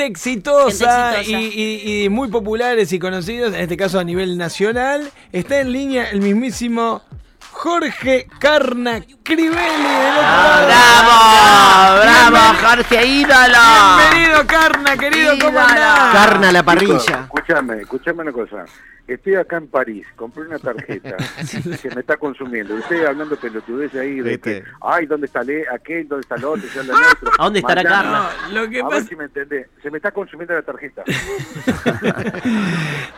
Gente exitosa, Gente exitosa. Y, y- y muy populares y conocidos, en este caso a nivel nacional. Está en línea el mismísimo Jorge Carna Crivelli del otro lado. ¡Bravo! ¡Bravo, Jorge ídolo! Bienvenido Carna, querido, ¿cómo Ídolo. andás? Carna la Chicos, parrilla. Escúchame, escúchame una cosa. Estoy acá en París, compré una tarjeta que me está consumiendo. Estoy hablando pelotudez ahí de que, ay, ¿dónde está le- aquel? ¿Dónde está el otro? ¿Ya el otro? ¿A dónde estará Mañana- Carla? No, lo que A ver pasa, si me entendés. Se me está consumiendo la tarjeta.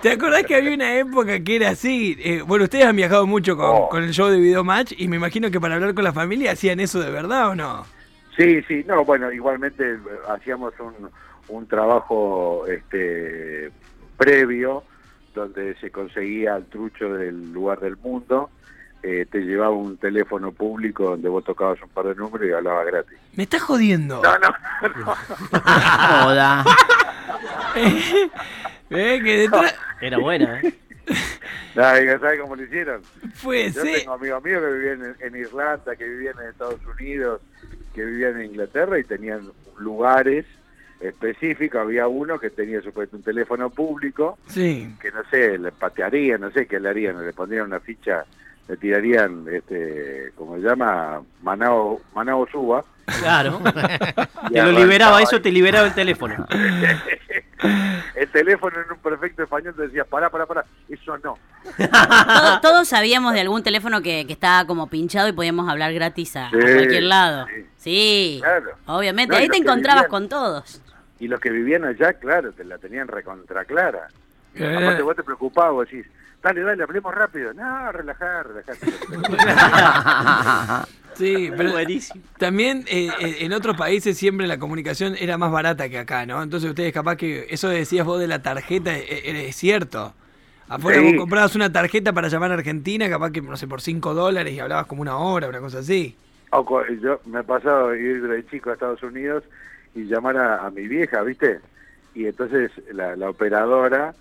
¿te acordás que había una época que era así? Eh, bueno, ustedes han viajado mucho con, Oh. con el show de Video Match y me imagino que para hablar con la familia hacían eso de verdad o no? Sí, sí, no, bueno, igualmente eh, hacíamos un, un trabajo este previo donde se conseguía el trucho del lugar del mundo, eh, te llevaba un teléfono público donde vos tocabas un par de números y hablabas gratis. Me estás jodiendo. No, no, no. Joda. Eh, que detrás... Era buena, ¿eh? ¿Sabes cómo lo hicieron? Puede Yo tengo amigos míos que vivían en, en Irlanda, que vivían en Estados Unidos, que vivían en Inglaterra y tenían lugares específicos. Había uno que tenía supuesto un teléfono público Sí. que no sé, le patearían, no sé qué le harían, le pondrían una ficha, le tirarían, este, como se llama, Manao, Manao Suba. Claro. y Te lo liberaba, eso te liberaba el teléfono. El teléfono en un perfecto español te decía, pará, pará, pará, eso no. Todo- todos sabíamos de algún teléfono que, que estaba como pinchado y podíamos hablar gratis a, cualquier lado. sí. Sí, Claro. obviamente. No, Ahí te encontrabas vivían- con todos. Y los que vivían allá, claro, te la tenían recontra clara. Eh. Aparte vos te preocupabas, vos decís, dale, dale, hablemos rápido. No, relajá, relajate. Sí, pero Buenísimo. también eh, eh, en otros países siempre la comunicación era más barata que acá, ¿no? Entonces ustedes capaz que eso decías vos de la tarjeta eh, eh, es cierto. Afuera Sí. vos comprabas una tarjeta para llamar a Argentina, capaz que, no sé, por 5 dólares y hablabas como una hora, una cosa así. O yo me ha pasado ir de chico a Estados Unidos y llamar a, a mi vieja, ¿viste? Y entonces la, la operadora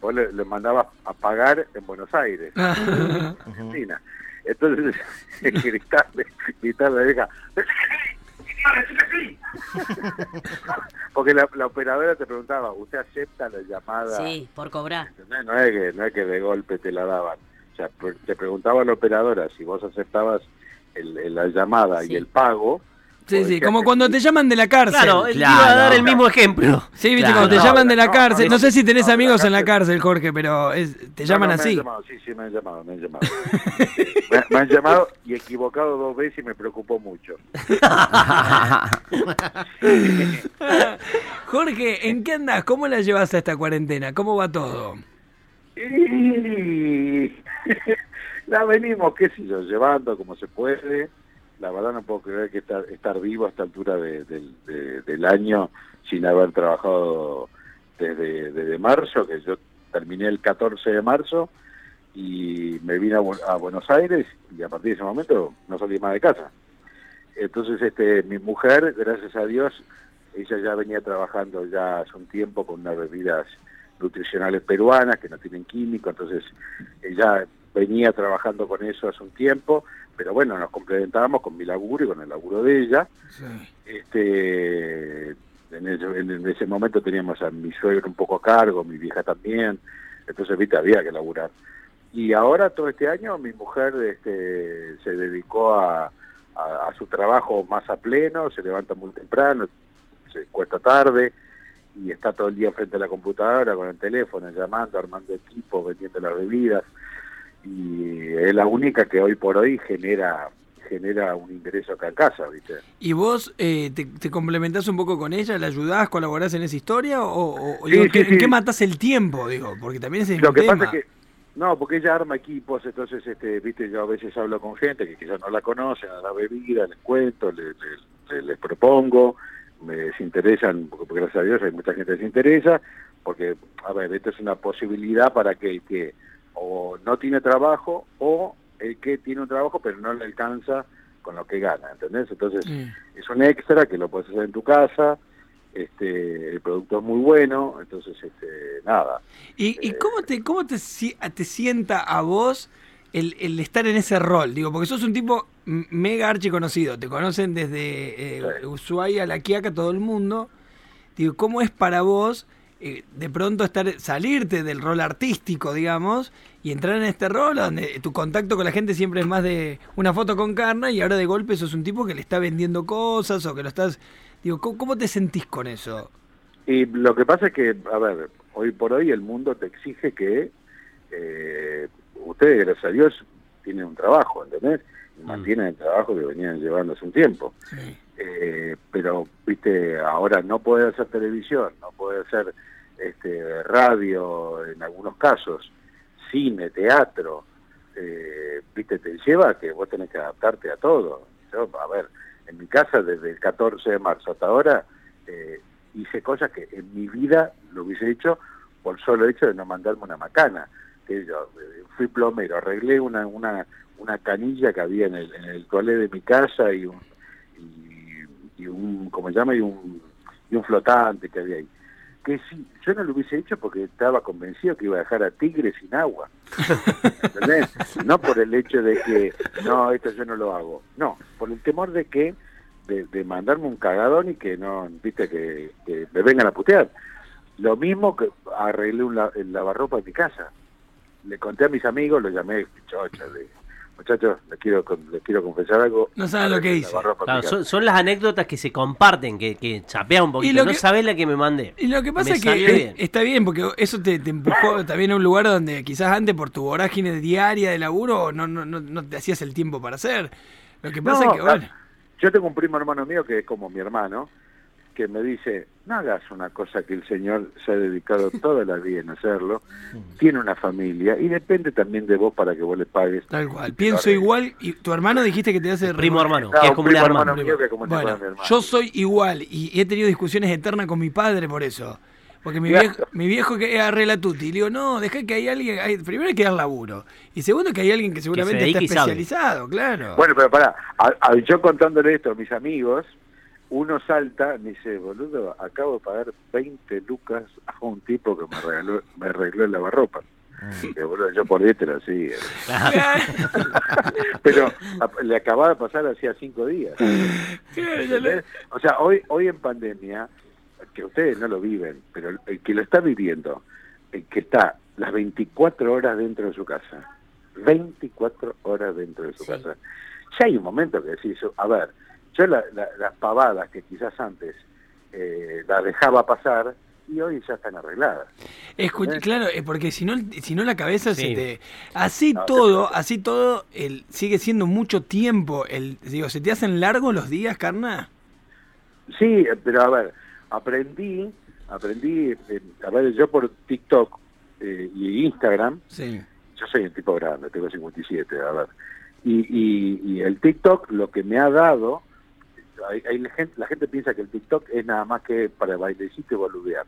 vos le, le mandaba a pagar en Buenos Aires, Argentina. Entonces gritarle, gritarle a la vieja, porque la, la operadora te preguntaba, ¿usted acepta la llamada? Sí, por cobrar. No es que no es que de golpe te la daban. O sea, te preguntaba la operadora si vos aceptabas el- el- la llamada Sí. y el pago. Sí, sí, como cuando te llaman de la cárcel. Claro, él Claro. iba a dar el mismo ejemplo. Sí, viste, Claro. cuando te No, llaman de la no, cárcel. no, No sé si tenés no, de la amigos en la cárcel. Jorge, pero es- te llaman no, Me así. han llamado, sí, sí, me han llamado, me han llamado. me, me han llamado y equivocado dos veces y me preocupó mucho. Jorge, ¿en qué andás? ¿Cómo la llevas a esta cuarentena? ¿Cómo va todo? La venimos, qué sé yo, llevando como se puede. La verdad no puedo creer que estar, estar vivo a esta altura de- del- de- del año sin haber trabajado desde, marzo, que yo terminé el 14 de marzo y me vine a, a Buenos Aires y a partir de ese momento no salí más de casa. Entonces este mi mujer, gracias a Dios, ella ya venía trabajando ya hace un tiempo con unas bebidas nutricionales peruanas que no tienen químico, entonces ella venía trabajando con eso hace un tiempo, pero bueno, nos complementábamos con mi laburo y con el laburo de ella. Sí. Este, en, ese, en ese momento teníamos a mi suegro un poco a cargo, mi vieja también, entonces viste, había que laburar. Y ahora todo este año mi mujer este, se dedicó a, a- a su trabajo más a pleno, se levanta muy temprano, se cuesta tarde y está todo el día frente a la computadora con el teléfono, llamando, armando equipos, vendiendo las bebidas y es la única que hoy por hoy genera genera un ingreso acá en casa, ¿viste? ¿Y vos eh, te, te complementás un poco con ella? ¿La ayudás, colaborás en esa historia? ¿O, o- Sí, digo, sí, ¿qué- ¿En qué matás el tiempo? Digo, porque también ese es Lo que tema. pasa es que, no, porque ella arma equipos, entonces, este, viste, yo a veces hablo con gente que quizás no la conocen, a la bebida, les cuento, les, les- propongo, me se interesan, porque, gracias a Dios hay mucha gente que se interesa, porque, a ver, esto es una posibilidad para que el que o no tiene trabajo o el que tiene un trabajo pero no le alcanza con lo que gana, ¿entendés? Entonces, Sí. es un extra que lo puedes hacer en tu casa, este, el producto es muy bueno, entonces, este, nada. ¿Y, y cómo, te, cómo te, te sienta a vos el, el estar en ese rol? Digo, porque sos un tipo mega archi conocido. Te conocen desde eh, Sí. Ushuaia a La Quiaca, todo el mundo. digo, ¿cómo es para vos eh, de pronto estar salirte del rol artístico, digamos, y entrar en este rol donde tu contacto con la gente siempre es más de una foto con carne y ahora de golpe sos un tipo que le está vendiendo cosas o que lo estás... Digo, ¿cómo, cómo te sentís con eso? Y lo que pasa es que, a ver, hoy por hoy el mundo te exige que eh, ustedes, gracias a Dios, tienen un trabajo, ¿entendés? Y mantienen el trabajo que venían llevando hace un tiempo. Sí. Eh, pero, viste, ahora no puede hacer televisión, no puede hacer este, radio en algunos casos, cine, teatro, eh, viste, te lleva a que vos tenés que adaptarte a todo. Yo, a ver, en mi casa desde el 14 de marzo hasta ahora eh, hice cosas que en mi vida lo hubiese hecho por solo hecho de no mandarme una macana. Que yo eh, fui plomero, arreglé una, una, una canilla que había en el, en el toalé de mi casa y un, y, y un ¿cómo se llama? Y un, y un flotante que había ahí. Que sí, yo no lo hubiese hecho porque estaba convencido que iba a dejar a Tigre sin agua. ¿Entendés? No por el hecho de que, no, esto yo no lo hago. No, por el temor de que, de, de mandarme un cagadón y que no, viste, que, que me vengan a putear. Lo mismo que arreglé un la- el lavarropa en mi casa. Le conté a mis amigos, los llamé chocha, dije, muchachos, les quiero, con- les quiero confesar algo. No saben lo que Claro, casa. son, son las anécdotas que se comparten, que, que chapea un poquito. lo No que- sabés la que me mandé. Y lo que pasa Me es que bien. está bien, porque eso te, te empujó también a un lugar donde quizás antes por tu vorágine diaria de laburo no, no, no, no te hacías el tiempo para hacer. Lo que pasa No, es que, bueno, Yo tengo un primo hermano mío que es como mi hermano, que me dice, no hagas una cosa que el Señor se ha dedicado toda la vida en hacerlo, tiene una familia y depende también de vos para que vos le pagues. tal cual. Pienso igual y tu hermano dijiste que te hace... Primo hermano, que es como un primo hermano. hermano mío que es como si Bueno, fuera mi hermano. yo soy igual y he tenido discusiones eternas con mi padre por eso. Porque mi viejo, mi viejo que arregla tutti, y le digo, no, deja que hay alguien, hay- primero hay que dar laburo, y segundo que hay alguien que seguramente está sabe. especializado, claro. Bueno, pero pará, a- a- yo contándole esto a mis amigos, uno salta, me dice, boludo, acabo de pagar 20 lucas a un tipo que me regaló, me arregló el lavarropa. Que, boludo, yo por 10 te lo hacía. Pero a- le acababa de pasar hacía cinco días. O sea, hoy hoy en pandemia, que ustedes no lo viven, pero el, el que lo está viviendo, el que está las 24 horas dentro de su casa, 24 horas dentro de su Sí. casa, ya hay un momento que decís, a ver, yo la- la- las pavadas que quizás antes eh, las dejaba pasar y hoy ya están arregladas. Escuch- ¿Entendés? claro, es porque si no, si no la cabeza se te... Así No, todo, así todo, el, sigue siendo mucho tiempo. El, digo, ¿se te hacen largos los días, carna? Sí, eh, pero a ver, aprendí, aprendí, eh, a ver, yo por TikTok eh, y Instagram, Sí. yo soy un tipo grande, tengo 57, a ver. Y, y, y el TikTok lo que me ha dado, hay, hay la, gente, la gente piensa que el TikTok es nada más que para bailecito y boludear.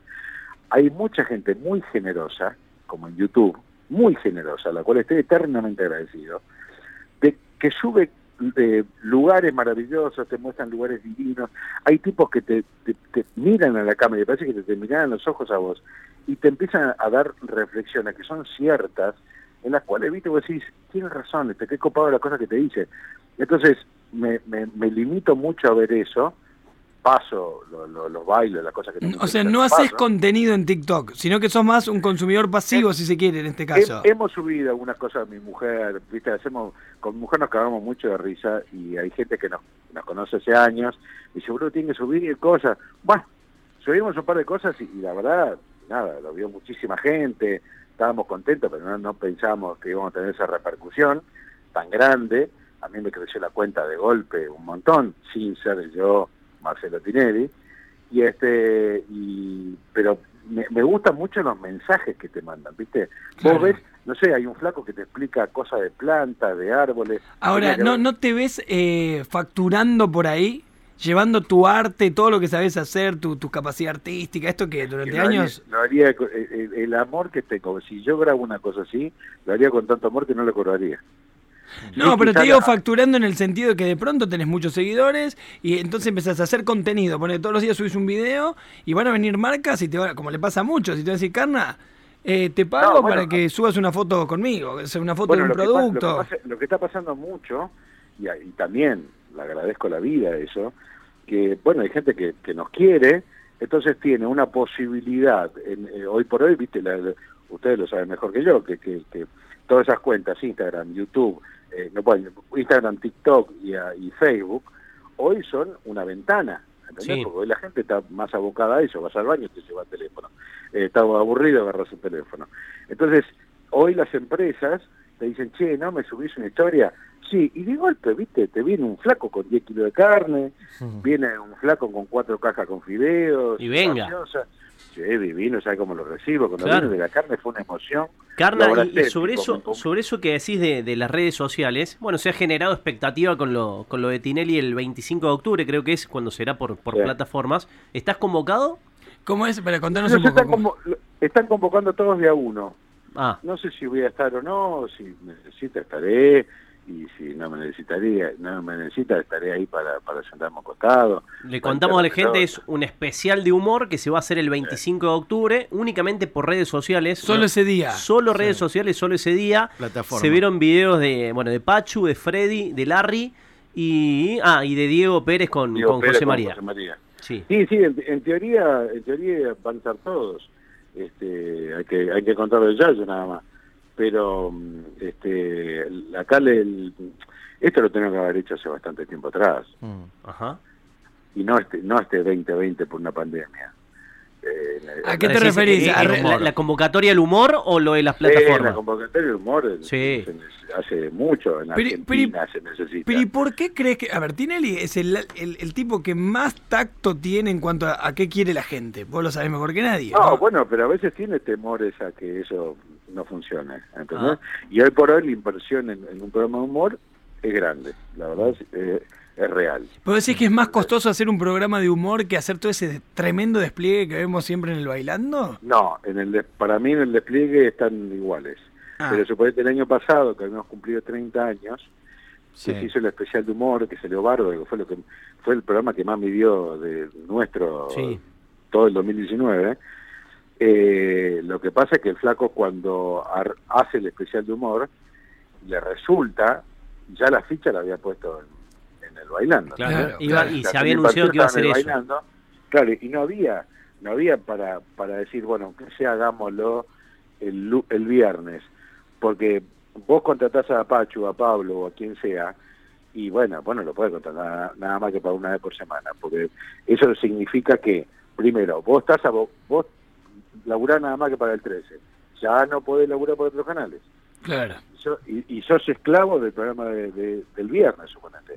Hay mucha gente muy generosa, como en YouTube, muy generosa, a la cual estoy eternamente agradecido, de que sube de lugares maravillosos, te muestran lugares divinos. Hay tipos que te, te- miran a la cámara y parece que te, te miran los ojos a vos y te empiezan a dar reflexiones que son ciertas, en las cuales, viste, vos decís, tienes razón, te qué copado la cosa que te dice. Entonces, me, me, me limito mucho a ver eso, paso lo- lo- los bailes, las cosas que tengo O que sea, hacer, no haces paso. contenido en TikTok, sino que sos más un consumidor pasivo, si se quiere, en este caso. He- hemos subido algunas cosas a mi mujer, viste, hacemos, con mi mujer nos cagamos mucho de risa y hay gente que nos, nos conoce hace años y seguro tiene que subir cosas. Bueno, subimos un par de cosas y, y la verdad, nada, lo vio muchísima gente, estábamos contentos, pero no, no pensamos que íbamos a tener esa repercusión tan grande. A mí me creció la cuenta de golpe un montón, sin ser yo Marcelo Tinelli. Y este, y, pero me, me gustan mucho los mensajes que te mandan, ¿viste? Claro. Vos ves, no sé, hay un flaco que te explica cosas de plantas, de árboles. Ahora, ¿no, ver- ¿no te ves eh, facturando por ahí? Llevando tu arte, todo lo que sabes hacer, tu, tu capacidad artística, esto que durante lo haría- años... lo haría el, el- el amor que tengo. Si yo grabo una cosa así, lo haría con tanto amor que no lo cobraría. No, Sí, pero te digo facturando en el sentido de que de pronto tenés muchos seguidores y entonces empezás a hacer contenido. Pone todos los días subís un video y van a venir marcas y te van, como le pasa a muchos, y te van a decir, Carna, eh, te pago No, bueno, para que subas una foto conmigo, una foto Bueno, de un lo que pasa- producto. lo, que pasa- lo que está pasando mucho, y, y también le agradezco la vida eso, que bueno, hay gente que, que nos quiere Entonces tiene una posibilidad, en, eh, hoy por hoy, viste, la- la- ustedes lo saben mejor que yo, que, que, que todas esas cuentas, Instagram, YouTube, eh, no, bueno, Instagram, TikTok y, a- y Facebook, hoy son una ventana. ¿entendés? Sí. Porque hoy la gente está más abocada a eso, vas al baño y te lleva el teléfono. Eh, está aburrido, agarras el teléfono. Entonces, hoy las empresas te dicen, che, ¿no me subís una historia? Sí, y de golpe, viste, te viene un flaco con 10 kilos de carne, viene un flaco con cuatro cajas con fideos. Y venga. gaseosa. Sí, divino, ¿sabes cómo lo recibo? Cuando Claro. de la carne fue una emoción. Carna, y- sobre eso, sobre eso que decís de, de las redes sociales, bueno, se ha generado expectativa con lo, con lo de Tinelli el 25 de octubre, creo que es cuando será por, por Sí. plataformas. ¿Estás convocado? ¿Cómo es? Para contarnos Ellos un poco. están, convo- están convocando todos de a uno. Ah, No sé si voy a estar o no, si necesita estaré, y si no me necesitaría, no me necesita, estaré ahí para, para sentarme a un costado. le contamos a la gente, es un especial de humor que se va a hacer el 25 de octubre, únicamente por redes sociales. Solo ese día. Solo redes sociales, solo ese día. Plataforma. Se vieron videos de, bueno, de Pachu, de Freddy, de Larry y, ah, y de Diego Pérez con, Digo, con Pérez José con María. José María. Sí. Sí, sí, en, en teoría, en teoría van a estar todos. Este, hay que, hay que contarlo el yayo nada más. Pero, mm, este, acá le, el- esto lo tengo que haber hecho hace bastante tiempo atrás. Mm. Ajá. Y no este, no este 2020 por una pandemia. Eh, ¿A qué te Decís, referís? eh, ¿A eh, re- la, la convocatoria del humor o lo de las Sí, la plataformas? convocatoria del humor Sí. se hace mucho en Pero- Argentina se necesita. Pero ¿y por qué crees que.? A ver, Tinelli es el, el- el tipo que más tacto tiene en cuanto a, a qué quiere la gente. Vos lo sabés mejor que nadie. No, ¿no? bueno, pero a veces tiene temores a que eso no ¿entendés? Ah. Y hoy por hoy la inversión en, en un programa de humor es grande, la verdad es, eh, es real. ¿Vos decís que es más costoso hacer un programa de humor que hacer todo ese tremendo despliegue que vemos siempre en el bailando? No, en el para mí en el despliegue están iguales. Ah. Pero suponete el año pasado, que habíamos cumplido 30 años, Sí. que se hizo el especial de humor, que salió bárbaro, que fue, lo que, fue el programa que más midió de nuestro Sí. todo el 2019. Eh, lo que pasa es que el flaco cuando ar- hace el especial de humor, le resulta, ya la ficha la había puesto en, en el bailando. Claro, Claro, iba- claro. y La se había anunciado que iba a hacer participación eso. Bailando, claro, y no había, no había para, para decir, bueno, aunque sea hagámoslo el, lu- el viernes, porque vos contratás a Pachu, a Pablo o a quien sea, y bueno, bueno, lo puedes contratar nada, nada más que para una vez por semana, porque eso significa que, primero, vos estás a vos, vos laburás nada más que para el 13, ya no podés laburar por otros canales, Claro. y, so- y- y sos esclavo del programa de- de- del viernes, suponete.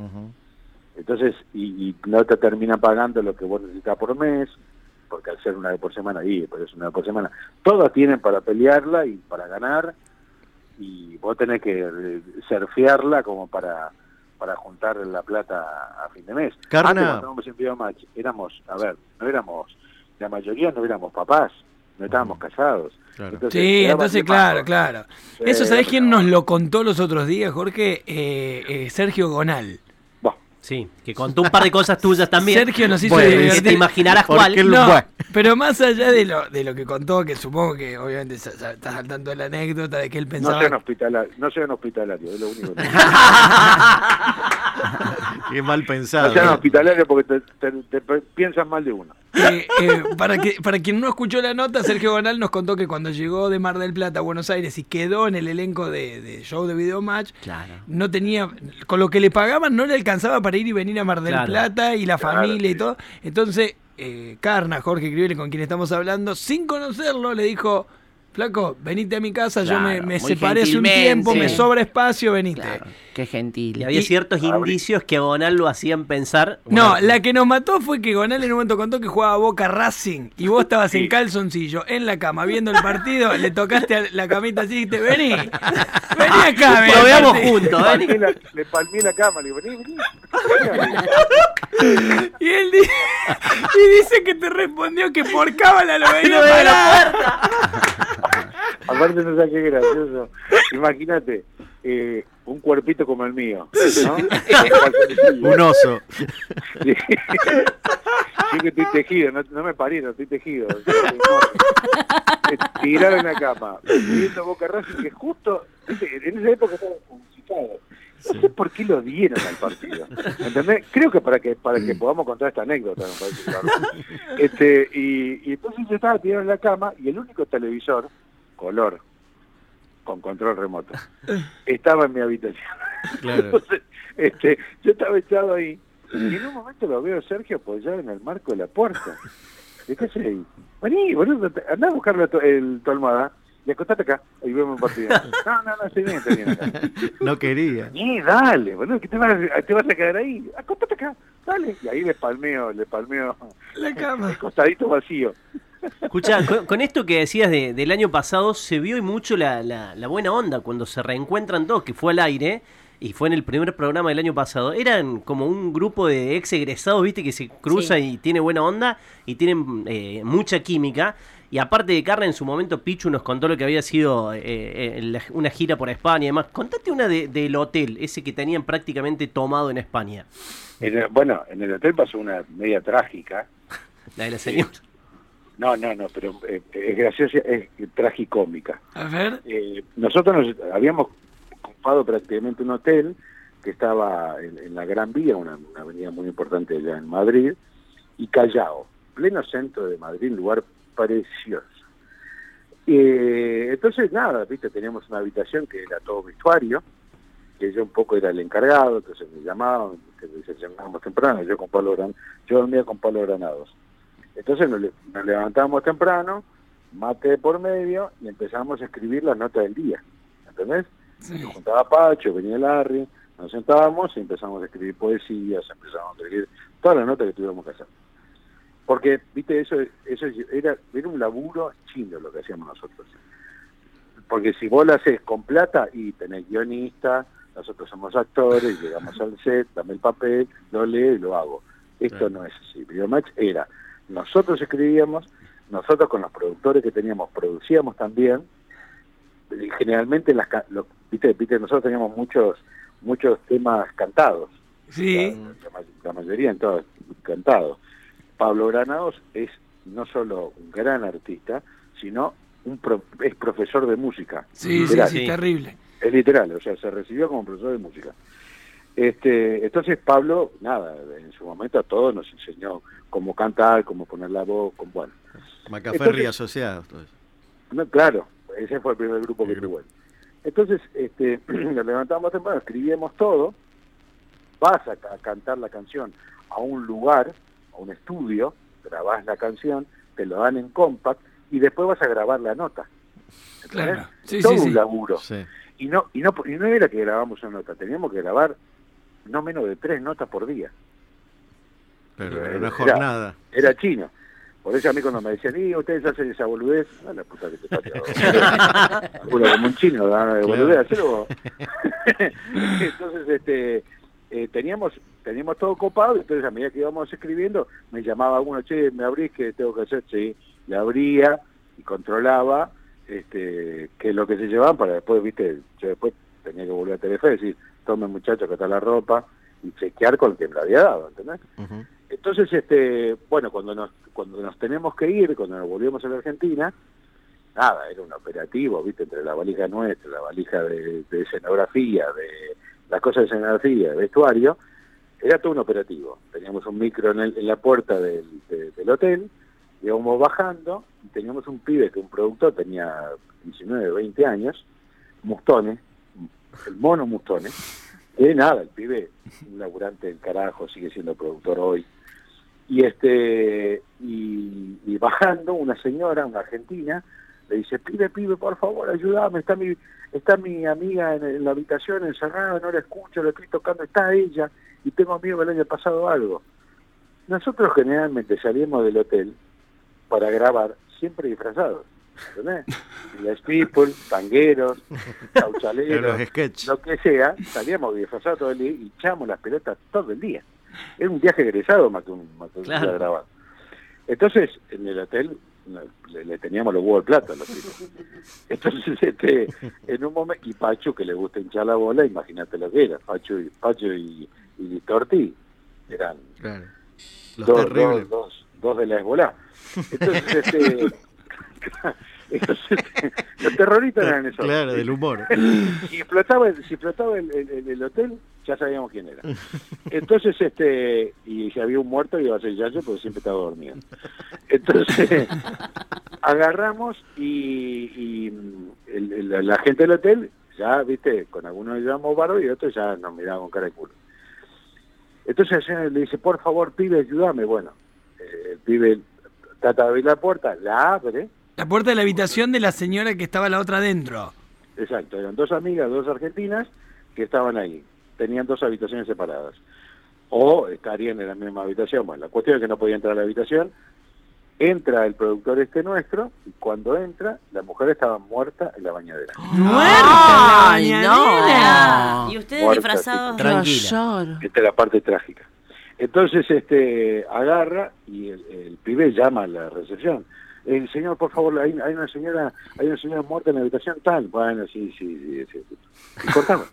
Entonces, y, y no te termina pagando lo que vos necesitas por mes, porque al ser una vez por semana, y pero es una vez por semana, todas tienen para pelearla y para ganar, y vos tenés que eh, surfearla como para para juntar la plata a fin de mes. Carna. Antes cuando éramos, a ver, no éramos, la mayoría no éramos papás, no estábamos casados. Claro. Entonces, Sí, entonces, claro, claro. Sí, Eso, ¿sabés quién nos lo contó los otros días, Jorge? Eh, eh, Sergio Gonal. Sí, que contó un par de cosas tuyas también. Sergio nos hizo Bueno, que te imaginarás ¿Por cuál. No, pero más allá de lo, de lo que contó, que supongo que obviamente estás al tanto de la anécdota de que él no pensaba... sean hospitalarios, no sean hospitalarios, es lo único que Qué mal pensado. No sean hospitalarios porque te, te- te piensan mal de uno. Eh, eh, para, que, para quien no escuchó la nota, Sergio Gonal nos contó que cuando llegó de Mar del Plata a Buenos Aires y quedó en el elenco de, de show de Video Match, Claro. no tenía, con lo que le pagaban no le alcanzaba para ir y venir a Mar del Claro. Plata y la Claro, familia y todo. Entonces, eh, Carna, Jorge Criole, con quien estamos hablando, sin conocerlo, le dijo, flaco, venite a mi casa, yo me, me separé hace un tiempo, me sobra espacio, venite. Claro, qué gentil. Y había Y- ciertos indicios que a Gonal lo hacían pensar. No, Bueno, la que nos mató fue que Gonal en un momento contó que jugaba Boca Racing y vos estabas en calzoncillo en la cama viendo el partido, le tocaste a la camita así y dijiste, vení, vení acá, vení. Lo veamos aparte". juntos, Le vení. le palmé la cama, le digo, vení, vení. Y él di- y dice que te respondió que por cábala lo veía de la parar. Aparte no sé qué gracioso. Imagínate, eh, un cuerpito como el mío, ¿no? Un oso. Sí. Yo que estoy tejido, no, no me parieron, estoy tejido. Tirado en la cama, viendo Boca Racing, que justo, en esa época estaba publicitado. No sé por qué lo dieron al partido. ¿Entendés? Creo que para que para que podamos contar esta anécdota, me parece claro. Este, y, y entonces yo estaba tirado en la cama y el único televisor, color, con control remoto, estaba en mi habitación. Claro. Entonces, este, yo estaba echado ahí y en un momento lo veo Sergio apoyado en el marco de la puerta. ¿Y qué haces ahí? Vení, boludo, andá a buscarle tu, el, tu almohada y acostate acá y vemos un partido. No, no, no, estoy bien, estoy bien acá. No quería. Vení, dale, boludo, que te vas, a- te vas a quedar ahí. Acostate acá, dale. Y ahí le palmeo, le palmeo La cama. el costadito vacío. Escucha, con, con esto que decías de- del año pasado, se vio y mucho la, la- la buena onda cuando se reencuentran todos, que fue al aire, y fue en el primer programa del año pasado. Eran como un grupo de ex egresados, viste, que se cruza Sí. y tiene buena onda y tienen eh, mucha química. Y aparte de Carla, en su momento Pichu nos contó lo que había sido eh, eh, la- una gira por España y demás. Contate una de- del hotel, ese que tenían prácticamente tomado en España. En el- bueno, en el hotel pasó una media trágica. La de la señora. No, no, no, pero eh, es graciosa, es tragicómica. A ver. Eh, nosotros nos habíamos ocupado prácticamente un hotel que estaba en, en la Gran Vía, una, una avenida muy importante allá en Madrid, y Callao, pleno centro de Madrid, lugar precioso. Eh, entonces, nada, viste, teníamos una habitación que era todo vestuario, que yo un poco era el encargado, entonces me llamaban, que se llamábamos temprano, yo con Pablo Gran, yo dormía con Pablo Granados. Entonces nos, nos levantábamos temprano, mate por medio, y empezamos a escribir las notas del día, ¿entendés? Sí. Se juntaba Pacho, venía Larry, nos sentábamos y empezamos a escribir poesías, empezamos a escribir todas las notas que tuviéramos que hacer. Porque, viste, eso, eso era, era un laburo chino lo que hacíamos nosotros. Porque si vos lo haces con plata y tenés guionista, nosotros somos actores, llegamos al set, dame el papel, lo leo y lo hago. Esto no es así. Videomatch era, nosotros escribíamos, nosotros con los productores que teníamos producíamos también, y generalmente las, lo- viste, viste, nosotros teníamos muchos muchos temas cantados, Sí. la, la la mayoría en todos cantados. Pablo Granados es no solo un gran artista, sino un pro- es profesor de música. Sí, sí, literal. sí, Sí. terrible. Es literal, o sea, se recibió como profesor de música. Este, entonces Pablo, nada, en su momento a todos nos enseñó cómo cantar, cómo poner la voz, con bueno. Macaferri asociados. todo eso. No, claro, ese fue el primer grupo que tuvo. Entonces, este, nos levantamos temprano, escribíamos todo, vas a, ca- cantar la canción a un lugar, a un estudio, grabás la canción, te lo dan en compact y después vas a grabar la nota. Claro. Sí, todo sí, un sí. laburo. Sí. Y no, y no, y no era que grabamos una nota, teníamos que grabar no menos de tres notas por día. Pero Era- era una jornada. Era chino. Por eso a mí cuando me decían, y ustedes hacen esa boludez, a la puta que te. Uno como un chino, ¿no? de boludez, hacelo vos. entonces, este, eh, teníamos teníamos todo copado, entonces a medida que íbamos escribiendo, me llamaba uno, che, me abrís, que tengo que hacer? Sí, le abría y controlaba este, qué es lo que se llevaban para después, viste, yo después tenía que volver a Telefe y decir, tome muchacho, que está la ropa, y chequear con el que me la había dado, ¿entendés? Entonces, este, bueno, cuando nos, cuando nos tenemos que ir, cuando nos volvimos a la Argentina, nada, era un operativo, viste, entre la valija nuestra, la valija de, de escenografía, de las cosas de escenografía, vestuario, era todo un operativo. Teníamos un micro en, el- en la puerta del, de- del hotel, íbamos bajando, y teníamos un pibe que un productor tenía 19, 20 años, Mustone, el mono Mustone, que nada, el pibe, un laburante del carajo, sigue siendo productor hoy. Y este y bajando, una señora, una argentina, le dice, pibe, pibe, por favor, ayúdame, está mi, está mi amiga en, en la habitación encerrada, no la escucho, la estoy tocando, está ella, y tengo miedo que le haya pasado algo. Nosotros generalmente salíamos del hotel para grabar siempre disfrazados, ¿entendés? Les people, tangueros, cauchaleros, lo que sea, salíamos disfrazados todo el día y echamos las pelotas todo el día. Era un viaje egresado más que un, más que un Claro. día grabado. Entonces, en el hotel le, le teníamos los huevos al plato a los tipos. Entonces, este, en un momento, y Pacho, que le gusta hinchar la bola, imagínate lo que era, Pacho y, Pacho y, y Torti, eran Claro. Los dos, dos, dos, dos de la Hezbollah. Entonces, este, Entonces, los terroristas eran esos. Claro, del humor. Si explotaba, si explotaba el, el- el hotel, ya sabíamos quién era. Entonces, este, y si había un muerto, iba a ser Yayo, porque siempre estaba dormido. Entonces, agarramos y, y, mm, el- el- la gente del hotel, ya, viste, con algunos llevamos barro y otros ya nos miraban con cara de culo. Entonces el señor le dice, por favor, pibe, ayúdame. Bueno, eh, el pibe trata de abrir la puerta, la abre, La puerta de la habitación de la señora que estaba la otra adentro. Exacto, eran dos amigas, dos argentinas que estaban ahí. Tenían dos habitaciones separadas. O estarían en la misma habitación. Bueno, la cuestión es que no podía entrar a la habitación. Entra el productor este nuestro y cuando entra, la mujer estaba muerta en la bañadera. ¡Muerta Ay, en la bañadera! no. Y ustedes Muerta, disfrazados. Tranquila. Esta es la parte trágica. Entonces, este, agarra y el, el pibe llama a la recepción. El señor, por favor, hay, hay una señora, hay una señora muerta en la habitación tal. Bueno, sí, sí, sí, sí. Y cortaba.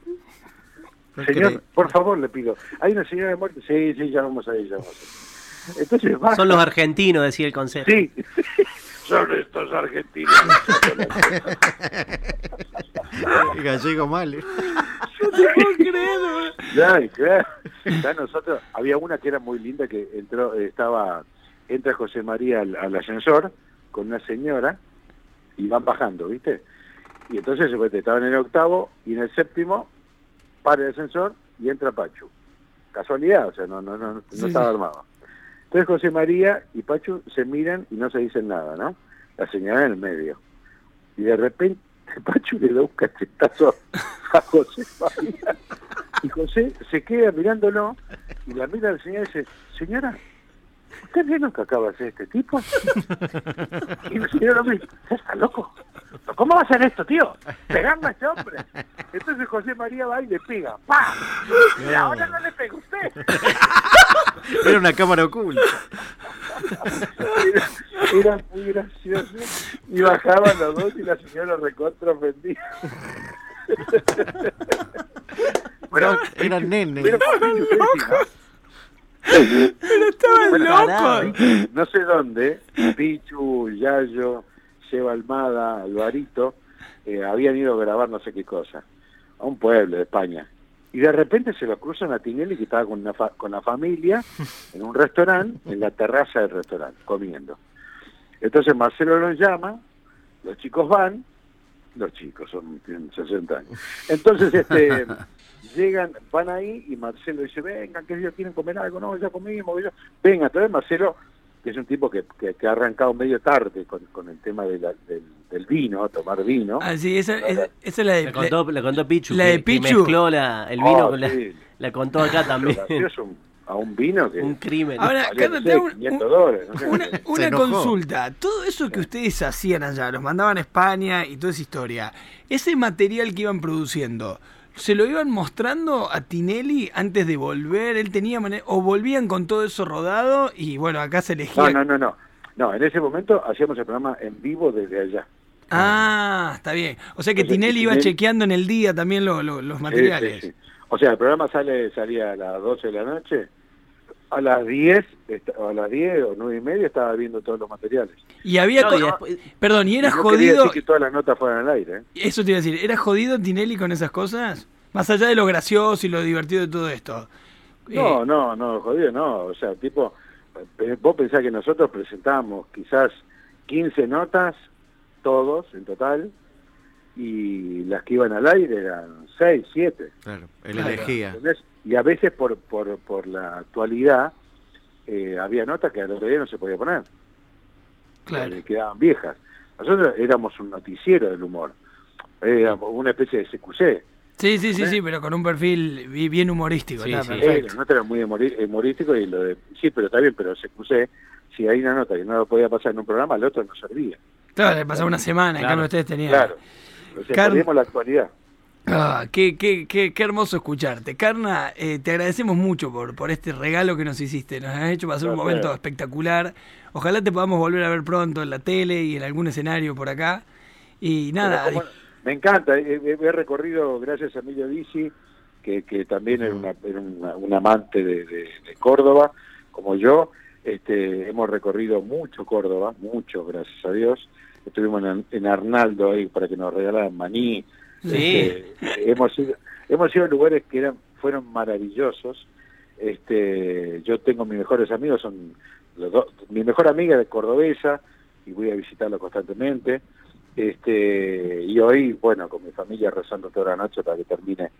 Señor, por favor, le pido. ¿Hay una señora muerta? Sí, sí, ya vamos a ir, ya vamos a ir. Entonces va. Son los argentinos, decía el consejo. Sí, son estos argentinos. Gallego mal. ¿eh? ya, y claro. Ya nosotros, había una que era muy linda que entró, estaba, entra José María al, al ascensor con una señora y van bajando, ¿viste? Y entonces pues, estaban en el octavo y en el séptimo para el ascensor y entra Pachu. Casualidad, o sea, no, no, no, no Sí, estaba sí. armado. Entonces José María y Pachu se miran y no se dicen nada, ¿no? La señora en el medio. Y de repente Pachu le da un cachetazo a José María. Y José se queda mirándolo y la mira al señor y dice, señora, ¿usted ve lo que acaba de hacer este tipo? Y la señora me dice, "¿Usted está loco? ¿Cómo va a hacer esto, tío? Pegarme a este hombre. Entonces José María va y le pega. ¡Pah! Y ahora no le pega usted. Era una cámara oculta. Era, era muy gracioso. Y bajaban los dos y la señora recontra ofendida. Bueno, eran nenes. Pero por fin, ustedes sí, Pero estaban Bueno, locos. ¿no? No sé dónde, Pichu, Yayo, Seba Almada, Alvarito, eh, habían ido a grabar no sé qué cosa, a un pueblo de España. Y de repente se lo cruzan a Tinelli que estaba con, una fa- con la familia en un restaurante, en la terraza del restaurante, comiendo. Entonces Marcelo los llama, los chicos van, los chicos son tienen 60 años. Entonces este llegan, van ahí y Marcelo dice, vengan, que ellos quieren comer algo, no, ya comimos, ya. venga, entonces Marcelo, que es un tipo que, que, que ha arrancado medio tarde con, con el tema de la- del, del vino, tomar vino. Ah, sí, esa, esa, esa es la de... La contó, la contó Pichu. la de que Pichu. mezcló la, el vino Oh, con la, sí. la contó acá también. Un- a un vino que Un crimen. Ahora, valía, Carlos, no te sé, hago un- 500 dólares. no sé. Una, consulta. Todo eso que ustedes hacían allá, los mandaban a España y toda esa historia, ese material que iban produciendo, ¿se lo iban mostrando a Tinelli antes de volver? ¿Él tenía manera, o volvían con todo eso rodado y bueno, acá se elegía? No, no, no, no. No, en ese momento hacíamos el programa en vivo desde allá. Ah, está bien. O sea que Entonces, Tinelli iba Tinelli- chequeando en el día también lo- lo- los materiales. Sí, sí, sí. O sea, el programa sale salía a las 12 de la noche. A las 10, est- o a las 10 o 9 y media estaba viendo todos los materiales. Y había... No, después- Perdón, y era Y no jodido... decir que todas las notas fueran al aire. ¿eh? Eso te iba a decir, ¿era jodido Tinelli con esas cosas? Más allá de lo gracioso y lo divertido de todo esto. No, Eh, no, no, jodido, no. O sea, tipo, eh, vos pensás que nosotros presentábamos quizás 15 notas, todos en total, y las que iban al aire eran 6, 7. Claro, él Claro. elegía. ¿entendés? Y a veces por, por, por la actualidad eh, había notas que al otro día no se podía poner, claro. porque quedaban viejas. Nosotros éramos un noticiero del humor, éramos una especie de CQC. Sí, sí, sí, sí, pero con un perfil bi- bien humorístico. Sí, sí. Eh, la nota era muy humorístico y lo de... Sí, pero está bien, pero CQC, si hay una nota que no lo podía pasar en un programa, el otro no servía. Claro, le pasaba una semana, en Claro. cambio ustedes tenían... Claro. O sea, perdimos la actualidad. Ah, qué, qué, qué, qué hermoso escucharte. Carna, eh, te agradecemos mucho por, por este regalo que nos hiciste. Nos has hecho pasar un momento espectacular. Ojalá te podamos volver a ver pronto en la tele y en algún escenario por acá. Y nada, como- me encanta, he, he- recorrido, gracias a Emilio Dizzi, que, que también era, una, era una- un amante de, de- de Córdoba, como yo, este, hemos recorrido mucho Córdoba, mucho, gracias a Dios, estuvimos en, en Arnaldo ahí para que nos regalaran maní. Sí. Este, hemos ido, hemos ido a lugares que eran, fueron maravillosos. Este, yo tengo mis mejores amigos, son los dos, mi mejor amiga es cordobesa y voy a visitarla constantemente. Este, y hoy, bueno, con mi familia rezando toda la noche para que termine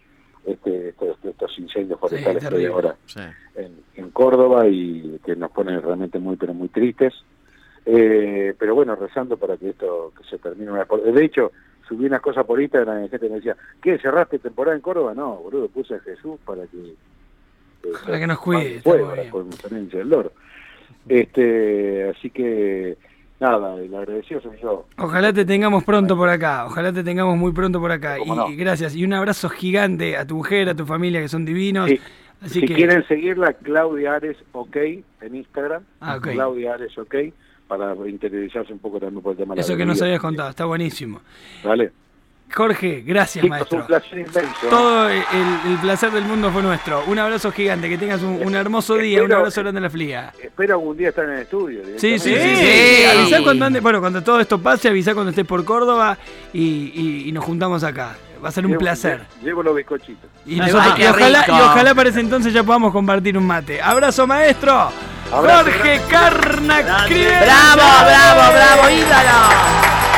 este, estos, estos incendios forestales que hay ahora Sí. en, en Córdoba y que nos ponen realmente muy pero muy tristes. Eh, pero bueno, rezando para que esto que se termine una De hecho, subí unas cosas por Instagram y gente me decía, ¿qué? ¿Cerraste temporada en Córdoba? No, boludo, puse a Jesús para que... eh, Para que nos cuide, fuego, muy para bien. podemos tener en el loro. Este, así que, nada, el agradecido soy yo. Ojalá te tengamos pronto por acá, ojalá te tengamos muy pronto por acá. ¿Cómo Y, no? gracias. Y un abrazo gigante a tu mujer, a tu familia, que son divinos. Sí. Así si que, quieren seguirla, Claudia Ares OK en Instagram. Ah. Claudia Ares OK, para interiorizarse un poco también por el tema de la eso que nos habías contado, está buenísimo. Vale. Jorge, gracias, Chicos, maestro. un placer inmenso. Todo el, el placer del mundo fue nuestro. Un abrazo gigante, que tengas un, un hermoso día, un abrazo grande a la fliga. Espero algún día estar en el estudio. Sí, sí, sí, sí. Avisá cuando ande, bueno, cuando todo esto pase, avisá cuando estés por Córdoba y, y- y nos juntamos acá. Va a ser un Llevo- placer. Llevo los bizcochitos. Y, nosotros- y ojalá, y ojalá para ese entonces ya podamos compartir un mate. Abrazo, maestro. Jorge Carna ¡Bravo, bravo, bravo, ídolo!